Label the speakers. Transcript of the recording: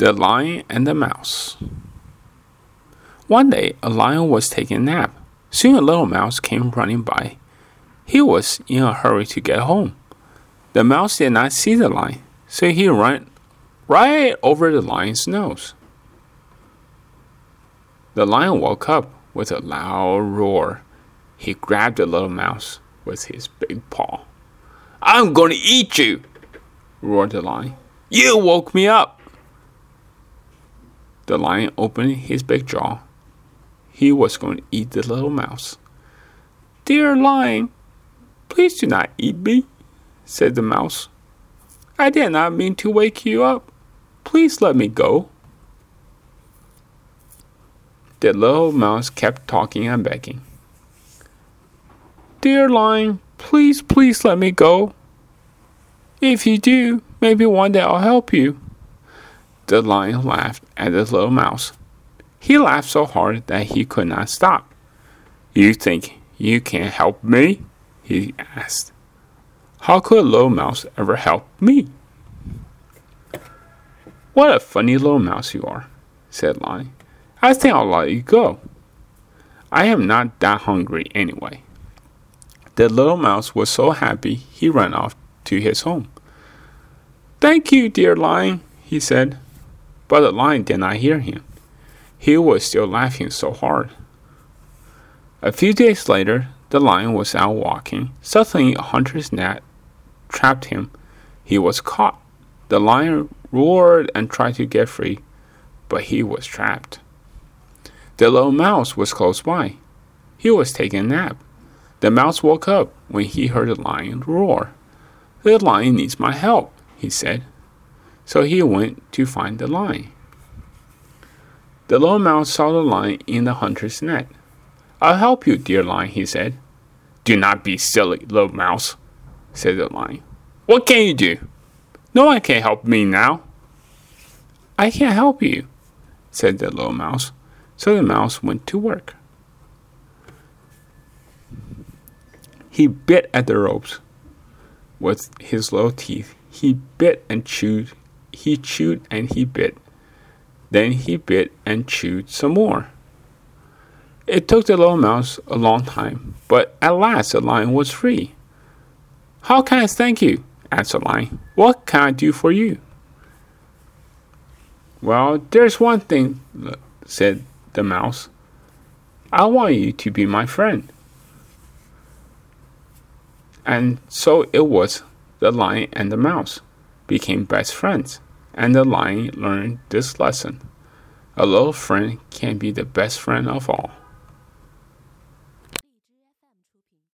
Speaker 1: The Lion and the Mouse. One day, a lion was taking a nap. Soon, a little mouse came running by. He was in a hurry to get home. The mouse did not see the lion, so he ran right over the lion's nose. The lion woke up with a loud roar. He grabbed the little mouse with his big paw. I'm going to eat you, roared the lion. You woke me up. The lion opened his big jaw. He was going to eat the little mouse. Dear lion, please do not eat me, said the mouse. I did not mean to wake you up. Please let me go. The little mouse kept talking and begging. Dear lion, please, please let me go. If you do, maybe one day I'll help you. The lion laughed at the little mouse. He laughed so hard that he could not stop. You think you can help me? he asked. How could a little mouse ever help me? What a funny little mouse you are, said Lion. I think I'll let you go. I am not that hungry anyway. The little mouse was so happy he ran off to his home. Thank you, dear lion, he said. But the lion did not hear him. He was still laughing so hard. A few days later, the lion was out walking. Suddenly, a hunter's net trapped him. He was caught. The lion roared and tried to get free, but he was trapped. The little mouse was close by. He was taking a nap. The mouse woke up when he heard the lion roar. The lion needs my help, he said. So he went to find the lion. The little mouse saw the lion in the hunter's net. I'll help you, dear lion, he said. Do not be silly, little mouse, said the lion. What can you do? No one can help me now. I can't help you, said the little mouse. So the mouse went to work. He bit at the ropes with his little teeth. He bit and chewed. He chewed and he bit. Then he bit and chewed some more. It took the little mouse a long time, but at last the lion was free. How can I thank you? asked the lion. What can I do for you? Well, there's one thing, said the mouse. I want you to be my friend. And so it was the lion and the mouse became best friends, and the lion learned this lesson. A little friend can be the best friend of all.